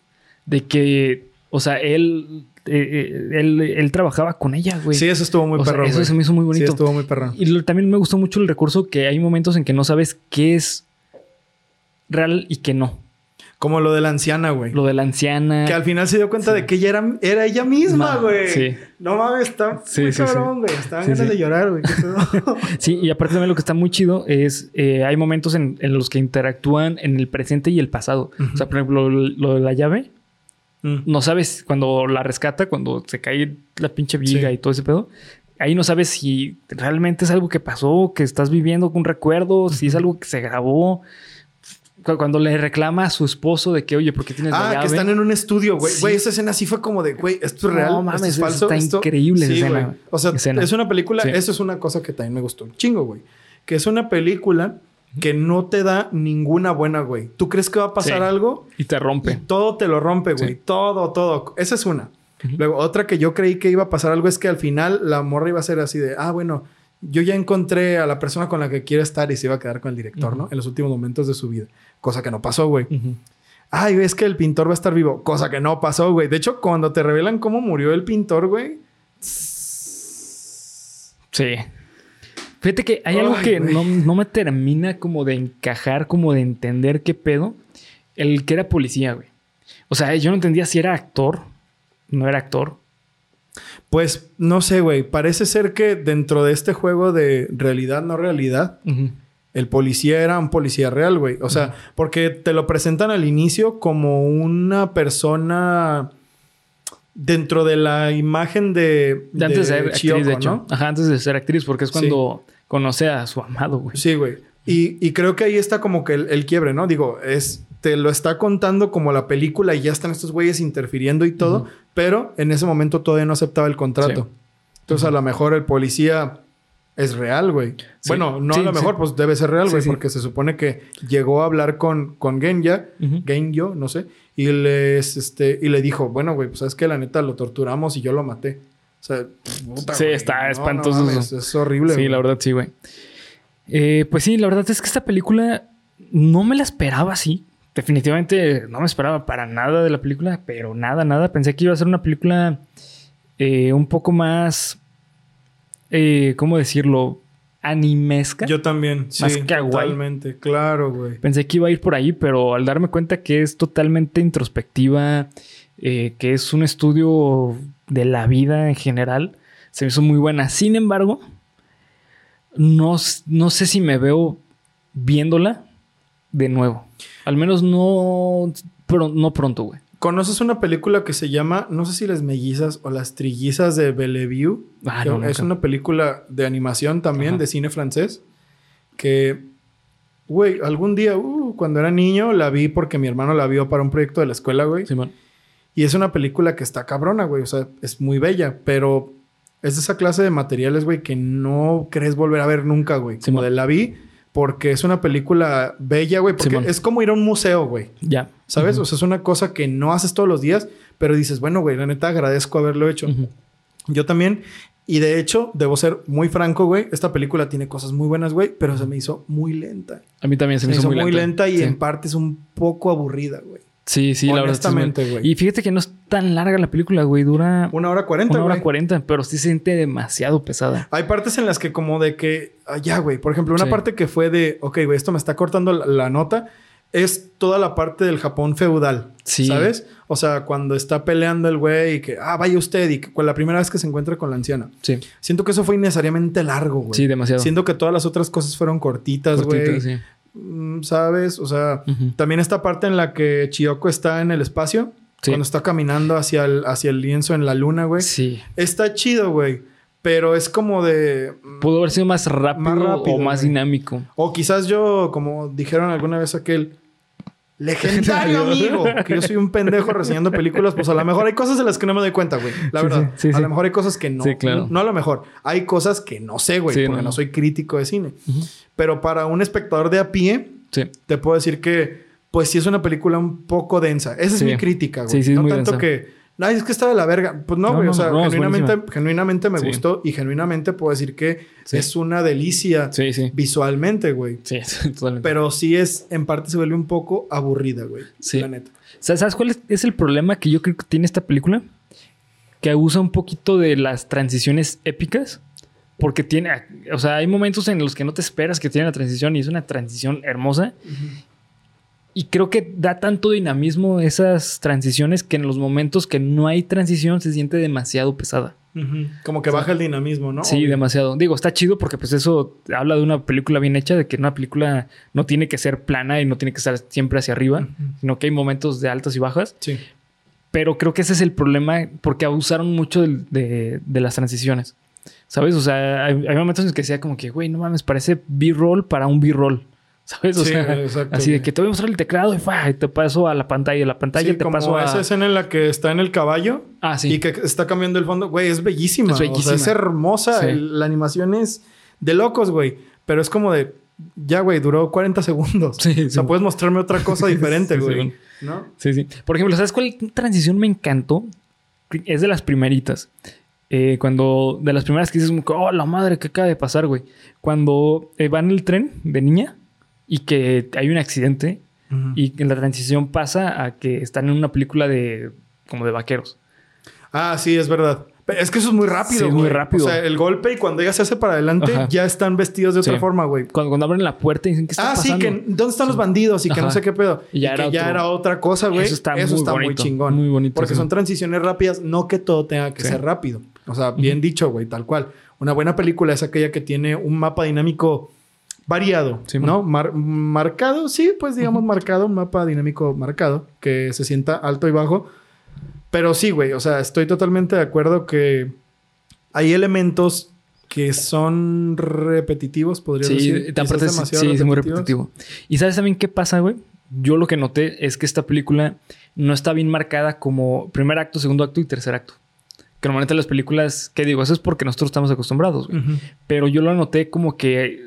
de que, o sea, él, eh, eh, él, él trabajaba con ella, güey. Sí, eso estuvo muy O sea, perro, eso se me hizo muy bonito. Sí, estuvo muy perro. Y lo- también me gustó mucho el recurso que hay momentos en que no sabes qué es real y qué no. Como lo de la anciana, güey. Lo de la anciana. Que al final se dio cuenta Sí. de que ella era, era ella misma, Ma- güey. sí. No mames, está Sí, muy sí, cabrón, güey. Estaban ganas de llorar, güey. [LAUGHS] Sí, y aparte también lo que está muy chido es eh, hay momentos en, en los que interactúan en el presente y el pasado. O sea, por ejemplo, lo, lo de la llave, Mm. no sabes cuando la rescata, cuando se cae la pinche viga Sí. y todo ese pedo. Ahí no sabes si realmente es algo que pasó, que estás viviendo con un recuerdo, si es algo que se grabó. Cu- Cuando le reclama a su esposo de que, oye, ¿por qué tienes la Ah, que están en un estudio, güey. Sí. Güey, esa escena sí fue como de, güey, esto es real, No esto mames, es falso. está esto- increíble Sí, escena. O sea, Escena. es una película, Sí. eso es una cosa que también me gustó un chingo, güey. Que es una película que no te da ninguna buena, güey. Tú crees que va a pasar Sí. algo Y te y rompe. todo te lo rompe, güey. Sí. Todo, todo. Esa es una. Luego, otra que yo creí que iba a pasar algo es que al final la morra iba a ser así de, ah, bueno, yo ya encontré a la persona con la que quiero estar y se iba a quedar con el director. ¿no? En los últimos momentos de su vida. Cosa que no pasó, güey. Ujú. Ay, es que el pintor va a estar vivo. Cosa que no pasó, güey. De hecho, cuando te revelan cómo murió el pintor, güey. Sí. Fíjate que hay algo Ay, que no, no me termina como de encajar, como de entender qué pedo. El que era policía, güey. O sea, yo no entendía si era actor, no era actor. Pues no sé, güey. Parece ser que dentro de este juego de realidad, no realidad, el policía era un policía real, güey. O sea, porque te lo presentan al inicio como una persona dentro de la imagen de, De antes de ser actriz, de hecho. ¿no? Ajá, antes de ser actriz, porque es Sí. Conoce a su amado, güey. Sí, güey. Y, y creo que ahí está como que el, el quiebre, ¿no? Digo, es, te lo está contando como la película y ya están estos güeyes interfiriendo y todo, pero en ese momento todavía no aceptaba el contrato. Sí. Entonces, a lo mejor el policía es real, güey. Sí. Bueno, no Sí, a lo mejor, pues debe ser real, güey, porque se supone que llegó a hablar con, con Genya, Ujú. Genyo, no sé, y les, este, y le dijo, bueno, güey, pues sabes que la neta lo torturamos y yo lo maté. O sea, puta, Sí, güey. está No, no espantoso mames, es horrible. Sí, güey. la verdad, sí, güey. Eh, pues sí, la verdad es que esta película no me la esperaba así. Definitivamente no me esperaba para nada de la película, pero nada, nada. Pensé que iba a ser una película eh, un poco más, eh, ¿cómo decirlo? Animesca. Yo también, sí, Más kawaii. totalmente, claro, güey. Pensé que iba a ir por ahí, pero al darme cuenta que es totalmente introspectiva, eh, que es un estudio de la vida en general, se me hizo muy buena. Sin embargo, no, no sé si me veo viéndola de nuevo. Al menos no, pro- no pronto, güey. ¿Conoces una película que se llama, no sé si las mellizas o las trillizas de Bellevue? Ah, no, es una película de animación también, Ajá. de cine francés, que, güey, algún día, uh, cuando era niño, la vi porque mi hermano la vio para un proyecto de la escuela, güey. Simón. Y es una película que está cabrona, güey. O sea, es muy bella, pero es de esa clase de materiales, güey, que no crees volver a ver nunca, güey. Como de la vi porque es una película bella, güey. Porque Simón. es como ir a un museo, güey. Ya. ¿Sabes? O sea, es una cosa que no haces todos los días, pero dices, bueno, güey, la neta agradezco haberlo hecho. Yo también. Y de hecho, debo ser muy franco, güey. Esta película tiene cosas muy buenas, güey, pero se me hizo muy lenta. A mí también se Se me me hizo hizo muy lenta, y Sí. en parte es un poco aburrida, güey. Sí, sí, la verdad. Honestamente, güey. Y fíjate que no es tan larga la película, güey. Dura Una hora cuarenta, una hora cuarenta, pero sí se siente demasiado pesada. Hay partes en las que como de que... ah, ya, güey. Por ejemplo, una Sí. parte que fue de... Ok, güey, esto me está cortando la, la nota. Es toda la parte del Japón feudal. Sí. ¿Sabes? O sea, cuando está peleando el güey y que... Ah, vaya usted. Y que la primera vez que se encuentra con la anciana. Sí. Siento que eso fue innecesariamente largo, güey. Sí, demasiado. Siento que todas las otras cosas fueron cortitas, Cortita, güey. sí. Mm, ¿Sabes? O sea... También esta parte en la que Chiyoko está en el espacio. Sí. Cuando está caminando hacia el, hacia el lienzo en la luna, güey. Sí. Está chido, güey. Pero es como de. Pudo haber sido más rápido, Más rápido, o más güey. dinámico. O quizás yo, como dijeron alguna vez aquel. Legendario amigo. Que yo soy un pendejo reseñando películas. Pues a lo mejor hay cosas de las que no me doy cuenta, güey. La Sí, verdad. sí, sí, a lo mejor hay cosas que no. Sí, claro. No a lo mejor. Hay cosas que no sé, güey. Porque no, soy crítico de cine. Pero para un espectador de a pie, te puedo decir que, pues sí es una película un poco densa. Esa es mi crítica, güey. Sí, sí, es no tanto densa. que. Ay, es que está de la verga. Pues no, No, güey. no, o sea, no, genuinamente, genuinamente me Sí. gustó y genuinamente puedo decir que Sí. es una delicia Sí, visualmente, güey. Sí, [LAUGHS] totalmente. Pero sí es, en parte se vuelve un poco aburrida, güey. Sí. La neta. ¿Sabes cuál es, es el problema que yo creo que tiene esta película? Que abusa un poquito de las transiciones épicas. Porque tiene, o sea, hay momentos en los que no te esperas que tiene la transición y es una transición hermosa. Y creo que da tanto dinamismo esas transiciones que en los momentos que no hay transición se siente demasiado pesada. Como que O sea, baja el dinamismo, ¿no? Sí, demasiado. Digo, está chido porque pues eso habla de una película bien hecha, de que una película no tiene que ser plana y no tiene que estar siempre hacia arriba, Ujú. sino que hay momentos de altas y bajas. Sí. Pero creo que ese es el problema porque abusaron mucho del- de, de las transiciones. ¿Sabes? O sea, hay, hay momentos en los que decía como que, güey, no mames, parece B-roll para un B-roll. ¿Sabes? O Sí, sea, exacto, así de que te voy a mostrar el teclado y, ¡fua! y te paso a la pantalla, la pantalla Sí, te como paso a... esa escena en la que está en el caballo Ah, sí. y que está cambiando el fondo. Güey, es bellísima. Es O sea, bellísima. es hermosa. El- la animación es de locos, güey. Pero es como de... Ya, güey, duró 40 segundos. O sea, puedes mostrarme otra cosa [LAUGHS] diferente, güey. ¿No? Sí, sí. Por ejemplo, ¿sabes cuál transición me encantó? Es de las primeritas. Eh, cuando, de las primeras que dices, oh, la madre, ¿qué acaba de pasar, güey? Cuando eh, va en el tren de niña y que hay un accidente Ujú. y que la transición pasa a que están en una película de, como de vaqueros. Ah, sí, es verdad. Pero Es que eso es muy rápido, Sí, es muy rápido. O sea, el golpe y cuando ella se hace para adelante, Ajá. ya están vestidos de otra Sí. forma, güey. Cuando, cuando abren la puerta y dicen, ¿qué está Ah, pasando? sí, que ¿dónde están los bandidos? Y que no sé qué pedo. Y ya era que ya era otra cosa, güey. Eso está muy bonito, chingón. muy bonito, Porque son transiciones rápidas, no que todo tenga que ser rápido. O sea, bien dicho, güey, tal cual. Una buena película es aquella que tiene un mapa dinámico variado, Sí, ¿no? Mar- marcado, sí, pues digamos marcado, un mapa dinámico marcado, que se sienta alto y bajo. Pero sí, güey, o sea, estoy totalmente de acuerdo que hay elementos que son repetitivos, podría Sí, decir. te- aparte sí, es muy repetitivo. ¿Y sabes también qué pasa, güey? Yo lo que noté es que esta película no está bien marcada como primer acto, segundo acto y tercer acto. Que normalmente las películas, ¿qué digo? Eso es porque nosotros estamos acostumbrados, güey. Pero yo lo noté como que,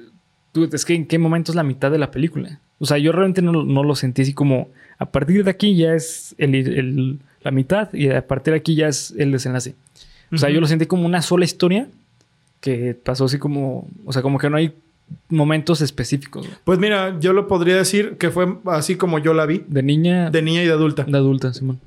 tú, es que en qué momento es la mitad de la película. O sea, yo realmente no, no lo sentí así como, a partir de aquí ya es el, el- la mitad y a partir de aquí ya es el desenlace. O sea, yo lo sentí como una sola historia que pasó así como, o sea, como que no hay momentos específicos. güey. Pues mira, yo lo podría decir que fue así como yo la vi, De niña, de niña y de adulta. de adulta, Simón.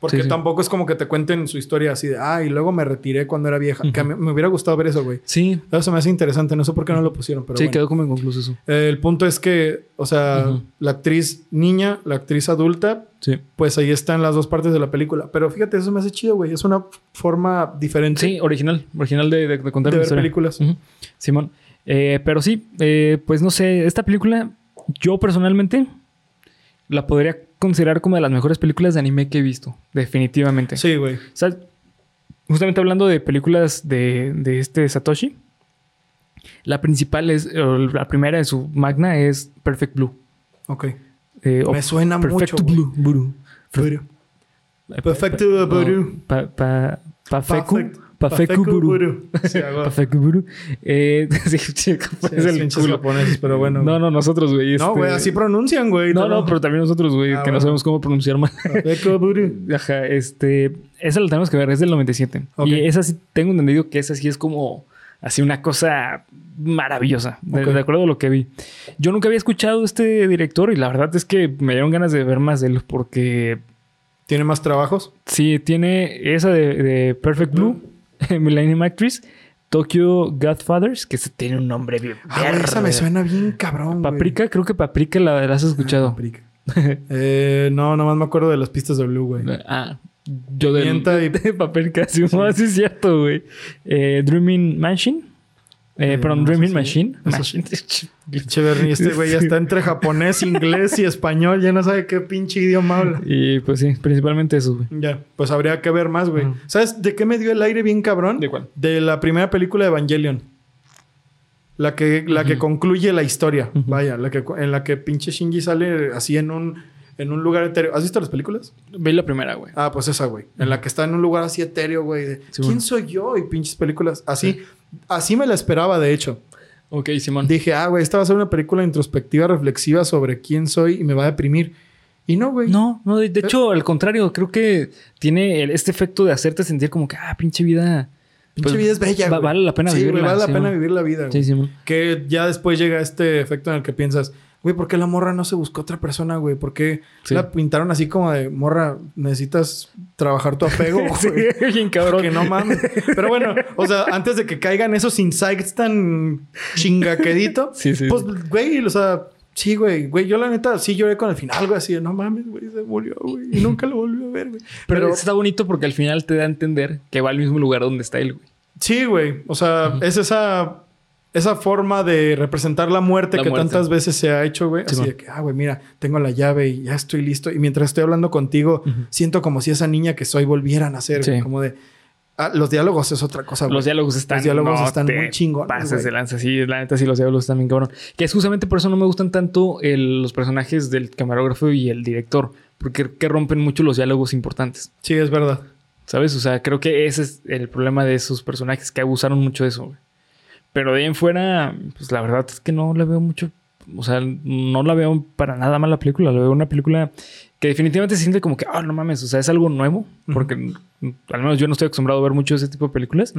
Porque sí, sí. tampoco es como que te cuenten su historia así de, ah, y luego me retiré cuando era vieja. Ujú. Que a mí- me hubiera gustado ver eso, güey. Sí, Eso me hace interesante. No sé por qué no lo pusieron, pero sí, bueno. quedó como inconcluso eso. El punto es que, o sea, la actriz niña, la actriz adulta, Sí. pues ahí están las dos partes de la película. Pero fíjate, eso me hace chido, güey. Es una forma diferente Sí, original, original de, de- de contar de ver historia. películas. Simón. Eh, pero sí, eh, pues no sé, esta película, yo personalmente la podría considerar como de las mejores películas de anime que he visto, definitivamente. Sí, güey. O sea, justamente hablando de películas de, de este Satoshi, la principal es, la primera de su magna es Perfect Blue. Ok. Eh, Me suena Perfect mucho. Blue. Buru. Buru. Perfecto, Buru. Pa, pa, Pafeku. Perfect- Pafeku Buru. Buru. [LAUGHS] Sí, hago- Pafeku Buru. Eh, [LAUGHS] sí, sí, es el culo. japoneses, pero bueno. No, no, nosotros, güey. No, este- güey, así pronuncian, güey. No, no, pero también nosotros, güey, Ah, que no bueno. sabemos cómo pronunciar mal. Perfecto, Buru. [LAUGHS] Ajá, este. Esa la tenemos que ver, es del 97. Ok. Y esa sí, tengo entendido que esa sí es como. Así una cosa maravillosa, de, Ok. de acuerdo a lo que vi. Yo nunca había escuchado este director y la verdad es que me dieron ganas de ver más de él porque ¿Tiene más trabajos? sí, tiene esa de, de Perfect Blue, Millennium Actress, Tokyo Godfathers, que se tiene un nombre bien. Ah, esa me suena bien cabrón, güey. Paprika, creo que Paprika la, la has escuchado. Paprika. eh, no, nomás me acuerdo de las pistas de Blue, güey. Ah, yo de, Mienta y- [LAUGHS] de papel [LAUGHS] casi. Sí. sí, es cierto, güey. Eh, Dreaming Mansion. Eh, Eh, perdón, no Dreaming Machine. eso- Machine. [LAUGHS] Pinche Bernie, este güey ya está entre japonés, inglés y español. Ya no sabe qué pinche idioma habla. y pues sí, principalmente eso, güey. Ya, pues habría que ver más, güey. ¿Sabes de qué me dio el aire bien cabrón? ¿De cuál? De la primera película de Evangelion. La que, la que concluye la historia. Vaya, la que, en la que pinche Shinji sale así en un, en un lugar etéreo. ¿Has visto las películas? Ve la primera, güey. Ah, pues esa, güey. En la que está en un lugar así etéreo, güey. de, Sí, ¿Quién bueno. soy yo? Y pinches películas. Así, así me la esperaba, de hecho. Ok, Simón. Dije, ah, güey, esta va a ser una película introspectiva, reflexiva sobre quién soy y me va a deprimir. Y no, güey. No, no, de, de hecho, al contrario, creo que tiene el- este efecto de hacerte sentir como que, ah, pinche vida. Pinche pues, vida es bella, va- güey. vale la pena sí, güey, vivirla, vale la sí, pena güey. vivir la vida, güey. Sí, Simón. Que ya después llega este efecto en el que piensas, güey, ¿por qué la morra no se buscó otra persona, güey? ¿Por qué Sí. la pintaron así como de, morra, necesitas trabajar tu apego, [LAUGHS] Sí, [LAUGHS] bien cabrón. Que no mames. Pero bueno, o sea, antes de que caigan esos insights tan chingaquedito, [LAUGHS] Sí, sí, pues, güey, o sea, sí, güey, güey, yo la neta sí lloré con el final, güey, así de, no mames, güey, se murió, güey, y nunca lo volví a ver, güey. Pero, Pero, está bonito porque al final te da a entender que va al mismo lugar donde está él, güey. sí, güey, o sea, es esa esa forma de representar la muerte La que muerte. tantas veces se ha hecho, güey. Sí, Así man. de que, ah, güey, mira, tengo la llave y ya estoy listo. Y mientras estoy hablando contigo, siento como si esa niña que soy volviera a nacer. Sí. Como de... Ah, los diálogos es otra cosa, güey. Los diálogos están. Los diálogos están te muy chingones, Pases de lanza, sí, la neta, sí, los diálogos están bien cabrón. Que es justamente por eso no me gustan tanto el- los personajes del camarógrafo y el director, porque que rompen mucho los diálogos importantes. Sí, es verdad. ¿Sabes? O sea, creo que ese es el problema de esos personajes que abusaron mucho de eso, güey. Pero de ahí en fuera, pues la verdad es que no le veo mucho. O sea, no la veo para nada mal la película. La veo una película que definitivamente se siente como que, ah, no mames, o sea, es algo nuevo. Porque mm, al menos yo no estoy acostumbrado a ver mucho de ese tipo de películas.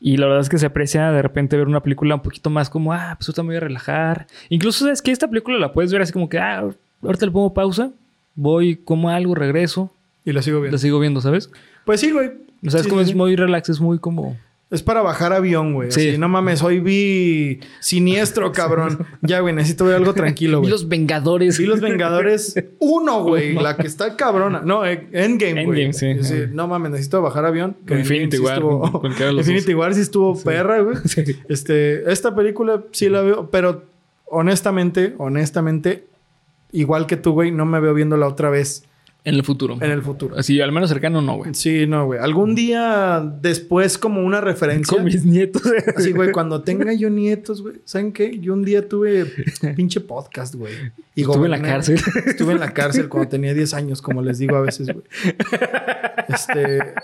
Y la verdad es que se aprecia de repente ver una película un poquito más como, ah, pues ahorita me voy a relajar. Incluso sabes que esta película la puedes ver así como que, ah, ahorita le pongo pausa, voy, como algo, regreso, Y la sigo viendo. la sigo viendo, ¿sabes? Pues sí, güey. O sea, es Sí, como sí, es sí. muy relax, es muy como. Es para bajar avión, güey. Sí. Así, no mames, hoy vi Siniestro, cabrón. [LAUGHS] ya, güey, necesito ver algo tranquilo, Y güey. los Vengadores. Vi Los Vengadores 1, güey. La que está cabrona. No, eh, Endgame, güey. Endgame, sí. no mames, necesito bajar avión. Que Infinity Endgame sí War, estuvo- Infinity War sí estuvo perra, güey. [LAUGHS] Sí. Este, esta película sí la veo, pero honestamente, honestamente, igual que tú, güey, no me veo viéndola otra vez En el futuro. en el futuro. Así, al menos cercano, no, güey. Sí, no, güey. Algún día después, como una referencia. Con mis nietos. [LAUGHS] Así, güey, cuando tenga yo nietos, güey. ¿Saben qué? Yo un día tuve pinche podcast, güey. Y Estuve en la cárcel. Estuve en la cárcel cuando tenía 10 años, como les digo a veces, güey. Este.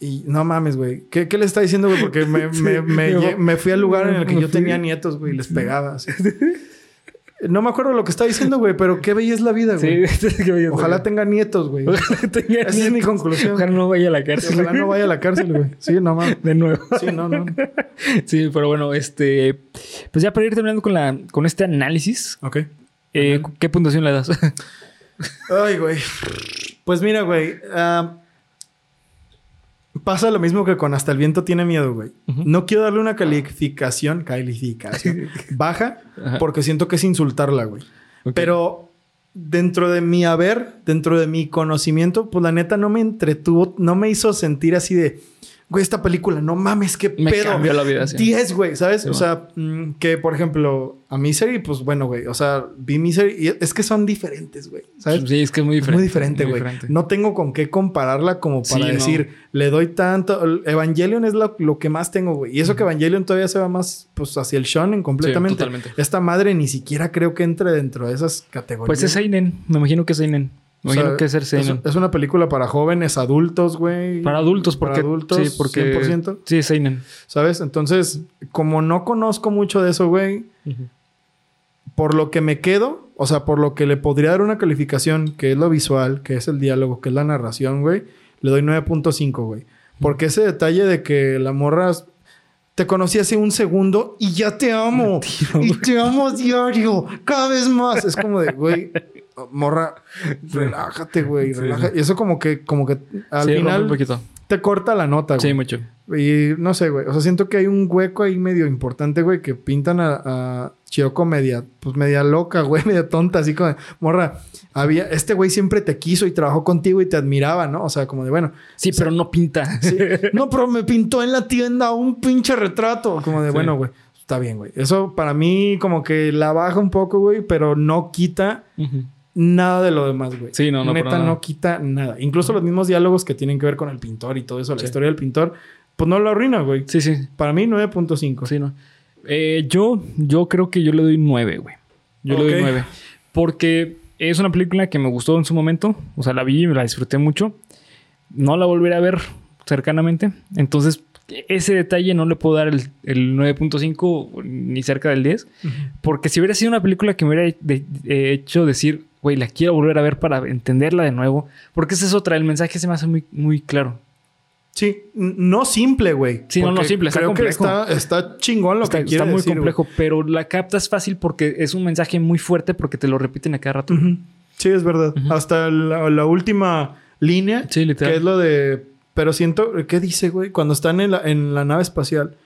Y no mames, güey. ¿Qué, qué le está diciendo, güey? Porque me, me, me, [LAUGHS] me fui al lugar en el que yo tenía nietos, güey, y les pegaba. así. No me acuerdo lo que está diciendo, güey, pero qué bella es la vida, Sí, [LAUGHS] güey. Ojalá tenga nietos, güey. Ojalá tenga Esa es mi conclusión. Ojalá no vaya a la cárcel. Ojalá no vaya a la cárcel, güey. Sí, no mames. De nuevo. Sí, no, no. [LAUGHS] Sí, pero bueno, este. Pues ya para ir terminando con, la, con este análisis, Ok. eh, ¿qué puntuación le das? [LAUGHS] Ay, güey. Pues mira, güey. ah, pasa lo mismo que con Hasta el viento tiene miedo, güey. No quiero darle una calificación, calificación [LAUGHS] baja, Ajá. porque siento que es insultarla, güey. Pero dentro de mi haber, dentro de mi conocimiento, pues la neta no me entretuvo, no me hizo sentir así de, güey, esta película, no mames, qué Me pedo. cambió la vida, sí. 10, güey, ¿sabes? Sí, o sea, mm, que por ejemplo, a Misery, pues bueno, güey, o sea, vi Misery y es que son diferentes, güey, ¿sabes? Sí, es que es muy diferente. muy diferente, muy güey. diferente. No tengo con qué compararla como para Sí, no. decir, le doy tanto. el Evangelion es lo, lo que más tengo, güey. Y eso que Evangelion todavía se va más pues, hacia el shonen completamente. totalmente. Esta madre ni siquiera creo que entre dentro de esas categorías. Pues es Seinen. Me imagino que es Seinen. Me O sea, imagino que es Seinen. es una película para jóvenes, adultos, güey. Para adultos, porque. Para adultos, sí, porque. 100%. Sí, Seinen. ¿Sabes? Entonces, como no conozco mucho de eso, güey, por lo que me quedo, o sea, por lo que le podría dar una calificación, que es lo visual, que es el diálogo, que es la narración, güey, le doy 9.5, güey. Porque ese detalle de que la morra te conocí hace un segundo y ya te amo. [LAUGHS] Y te amo diario, cada vez más. Es como de, güey, [LAUGHS] morra, relájate, güey, Sí. relájate. Y eso como que, como que al Sí, final un poquito. te corta la nota, güey. Sí, mucho. Y no sé, güey. O sea, siento que hay un hueco ahí medio importante, güey, que pintan a, a Chiyoko media, pues media loca, güey, [LAUGHS] media tonta, así como, de, morra, había, este güey siempre te quiso y trabajó contigo y te admiraba, ¿no? O sea, como de, bueno. Sí, pero no pinta. sí. [LAUGHS] No, pero me pintó en la tienda un pinche retrato. Como de, Sí. bueno, güey, está bien, güey. Eso para mí como que la baja un poco, güey, pero no quita. Nada de lo demás, güey. Sí, no, no, Neta, no quita nada. Incluso los mismos diálogos que tienen que ver con el pintor y todo eso, la Sí. historia del pintor, pues no lo arruina, güey. Sí, sí. Para mí, 9.5. Sí, no. Eh, yo, yo creo que yo le doy 9, güey. Yo le doy 9. Porque es una película que me gustó en su momento. O sea, la vi y me la disfruté mucho. No la volveré a ver cercanamente. Entonces, ese detalle no le puedo dar el, el 9.5 ni cerca del 10. Porque si hubiera sido una película que me hubiera de- hecho decir, güey, la quiero volver a ver para entenderla de nuevo. Porque esa es otra. El mensaje se me hace muy, muy claro. Sí, no simple, güey. Sí, no, no simple, está Creo que complejo. está, está chingón lo Está, que quiere está muy decir, complejo, pero la captas fácil porque es un mensaje muy fuerte porque te lo repiten a cada rato. Sí, es verdad. Hasta la, la última línea, Sí, que es lo de... Pero siento... ¿Qué dice, güey? Cuando están en la, en la nave espacial.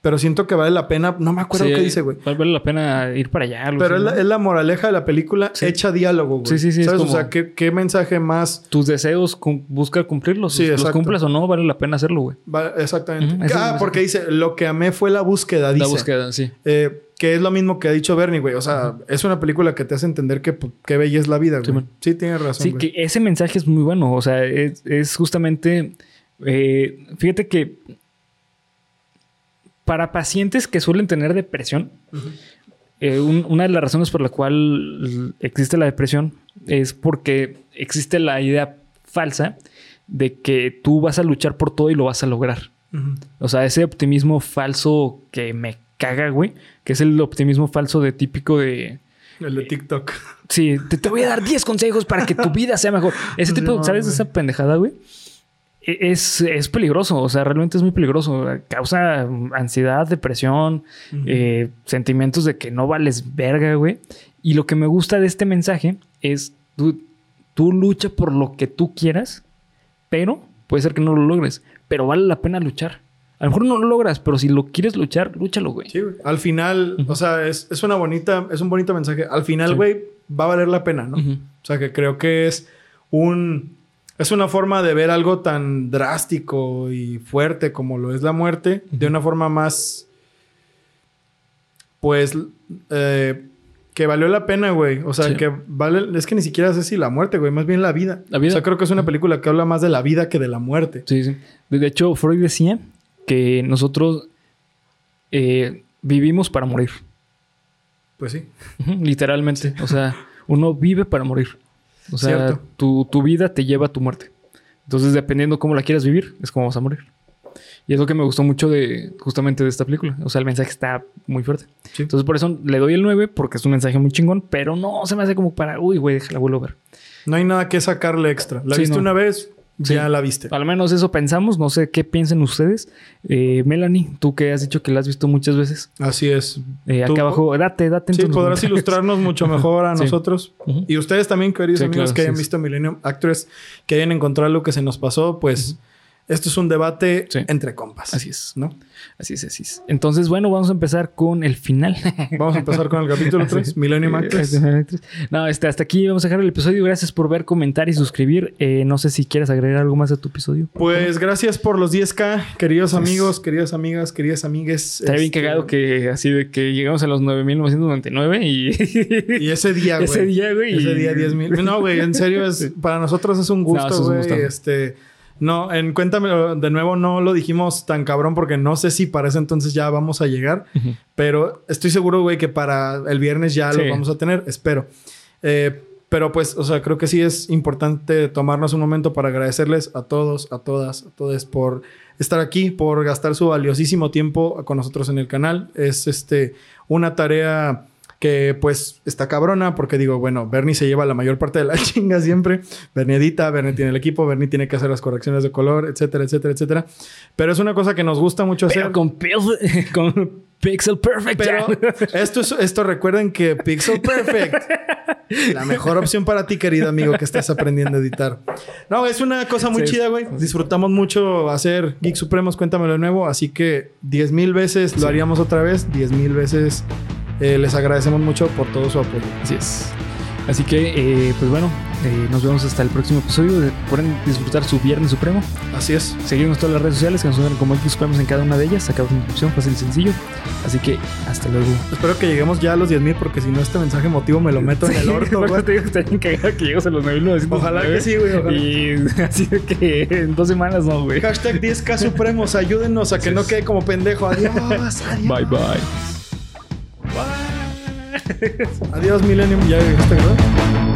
Pero siento que vale la pena... No me acuerdo Sí, qué dice, güey. Vale la pena ir para allá. Pero es la, ¿no? es la moraleja de la película Sí. hecha diálogo, güey. Sí, sí, sí, es ¿Sabes? como- O sea, ¿qué, qué mensaje más... Tus deseos, cum- busca cumplirlos. Sí, los exacto. cumples o no, vale la pena hacerlo, güey. exactamente. Ah, porque dice... Lo que amé fue la búsqueda, dice. La búsqueda, sí. Eh, que es lo mismo que ha dicho Bernie, güey. O sea, es una película que te hace entender que pues, qué bella es la vida, güey. Sí, tienes razón, Sí, güey. que ese mensaje es muy bueno. O sea, es, es justamente. eh, fíjate que. Para pacientes que suelen tener depresión, eh, un- una de las razones por la cual existe la depresión es porque existe la idea falsa de que tú vas a luchar por todo y lo vas a lograr. O sea, ese optimismo falso que me caga, güey, que es el optimismo falso de típico de... El de TikTok. Sí, te, te voy a dar 10 consejos para que tu vida sea mejor. Ese [LAUGHS] tipo, No, ¿sabes? güey. Esa pendejada, güey. E- Es, es peligroso, o sea, realmente es muy peligroso. Causa ansiedad, depresión, eh, sentimientos de que no vales verga, güey. Y lo que me gusta de este mensaje es, tú, tú lucha por lo que tú quieras, pero puede ser que no lo logres, pero vale la pena luchar. A lo mejor no lo logras, pero si lo quieres luchar, lúchalo, güey. Sí, güey. Al final, o sea, es, es una bonita, es un bonito mensaje. Al final, Sí. güey, va a valer la pena, ¿no? O sea, que creo que es un... Es una forma de ver algo tan drástico y fuerte como lo es la muerte, de una forma más... Pues... eh, que valió la pena, güey. O sea, Sí. que vale... Es que ni siquiera sé si la muerte, güey. Más bien la vida. La vida. O sea, creo que es una película que habla más de la vida que de la muerte. Sí, sí. De hecho, Freud decía que nosotros eh, vivimos para morir. Pues sí. Literalmente. O sea, uno vive para morir. O sea, tu, tu vida te lleva a tu muerte. Entonces, dependiendo cómo la quieras vivir, es como vas a morir. Y es lo que me gustó mucho de justamente de esta película. O sea, el mensaje está muy fuerte. Sí. Entonces, por eso le doy el 9, porque es un mensaje muy chingón, pero no se me hace como para, uy, güey, déjala, vuelvo a ver. No hay nada que sacarle extra. La Sí, viste no. una vez, Sí. ya la viste. Al menos eso pensamos. No sé qué piensen ustedes. Eh, Melanie, tú que has dicho que la has visto muchas veces. Así es. Eh, acá abajo, date, date. Sí, podrás ilustrarnos mucho mejor a [LAUGHS] Sí. nosotros. Y ustedes también, queridos Sí, amigos claro, que hayan visto Millennium Actress, que hayan encontrado lo que se nos pasó, pues esto es un debate Sí. entre compas. Así es. ¿No? Así es, así es. Entonces, bueno, vamos a empezar con el final. [LAUGHS] Vamos a empezar con el capítulo 3, Millennium Actress. No, este, hasta aquí vamos a dejar el episodio. Gracias por ver, comentar y suscribir. Eh, no sé si quieres agregar algo más a tu episodio. Pues gracias por los 10K, queridos Pues- amigos, queridas amigas, queridas amigues. Estaría bien Este, cagado que así de que llegamos a los 9.999 y... [LAUGHS] Y ese día, güey. Ese día, güey, Ese día, 10 mil. No, güey, en serio, es, [LAUGHS] para nosotros es un No, gusto, es un güey. gustazo. este, no, en Cuéntamelo de nuevo, no lo dijimos tan cabrón porque no sé si para ese entonces ya vamos a llegar. Pero estoy seguro, güey, que para el viernes ya Sí. lo vamos a tener. Espero. Eh, pero pues, o sea, creo que sí es importante tomarnos un momento para agradecerles a todos, a todas, a todos por estar aquí, por gastar su valiosísimo tiempo con nosotros en el canal. Es este una tarea que pues está cabrona porque digo, bueno, Bernie se lleva la mayor parte de la [LAUGHS] chinga siempre. Bernie edita, Bernie tiene el equipo, Bernie tiene que hacer las correcciones de color, etcétera, etcétera, etcétera. Pero es una cosa que nos gusta mucho Pero hacer. con, pil- [LAUGHS] con Pixel Perfect. Pero [LAUGHS] esto, es, esto recuerden que Pixel Perfect, la mejor opción para ti, querido amigo, que estás aprendiendo a editar. No, es una cosa muy Sí, chida, güey. Disfrutamos mucho hacer Geek Supremos, cuéntamelo de nuevo. Así que 10 mil veces lo haríamos otra vez, 10 mil veces eh, les agradecemos mucho por todo su apoyo. Así es. Así que, eh, pues bueno, eh, nos vemos hasta el próximo episodio. Recuerden disfrutar su Viernes Supremo. Así es. Seguirnos todas las redes sociales que nos suben como X Supremos en cada una de ellas. Acá una opción fácil y sencillo. Así que, hasta luego. Espero que lleguemos ya a los 10 mil porque si no este mensaje emotivo me lo meto en el orto, [LAUGHS] güey. te digo que cagado que llegues a los 9900. Ojalá que sí, güey. Ojalá. Y [LAUGHS] así que en dos semanas no, güey. Hashtag 10K Supremos, ayúdenos a que no quede como pendejo. Adiós, [LAUGHS] adiós. Bye bye. [LAUGHS] Adiós, Millennium. Ya, ¿está grabado?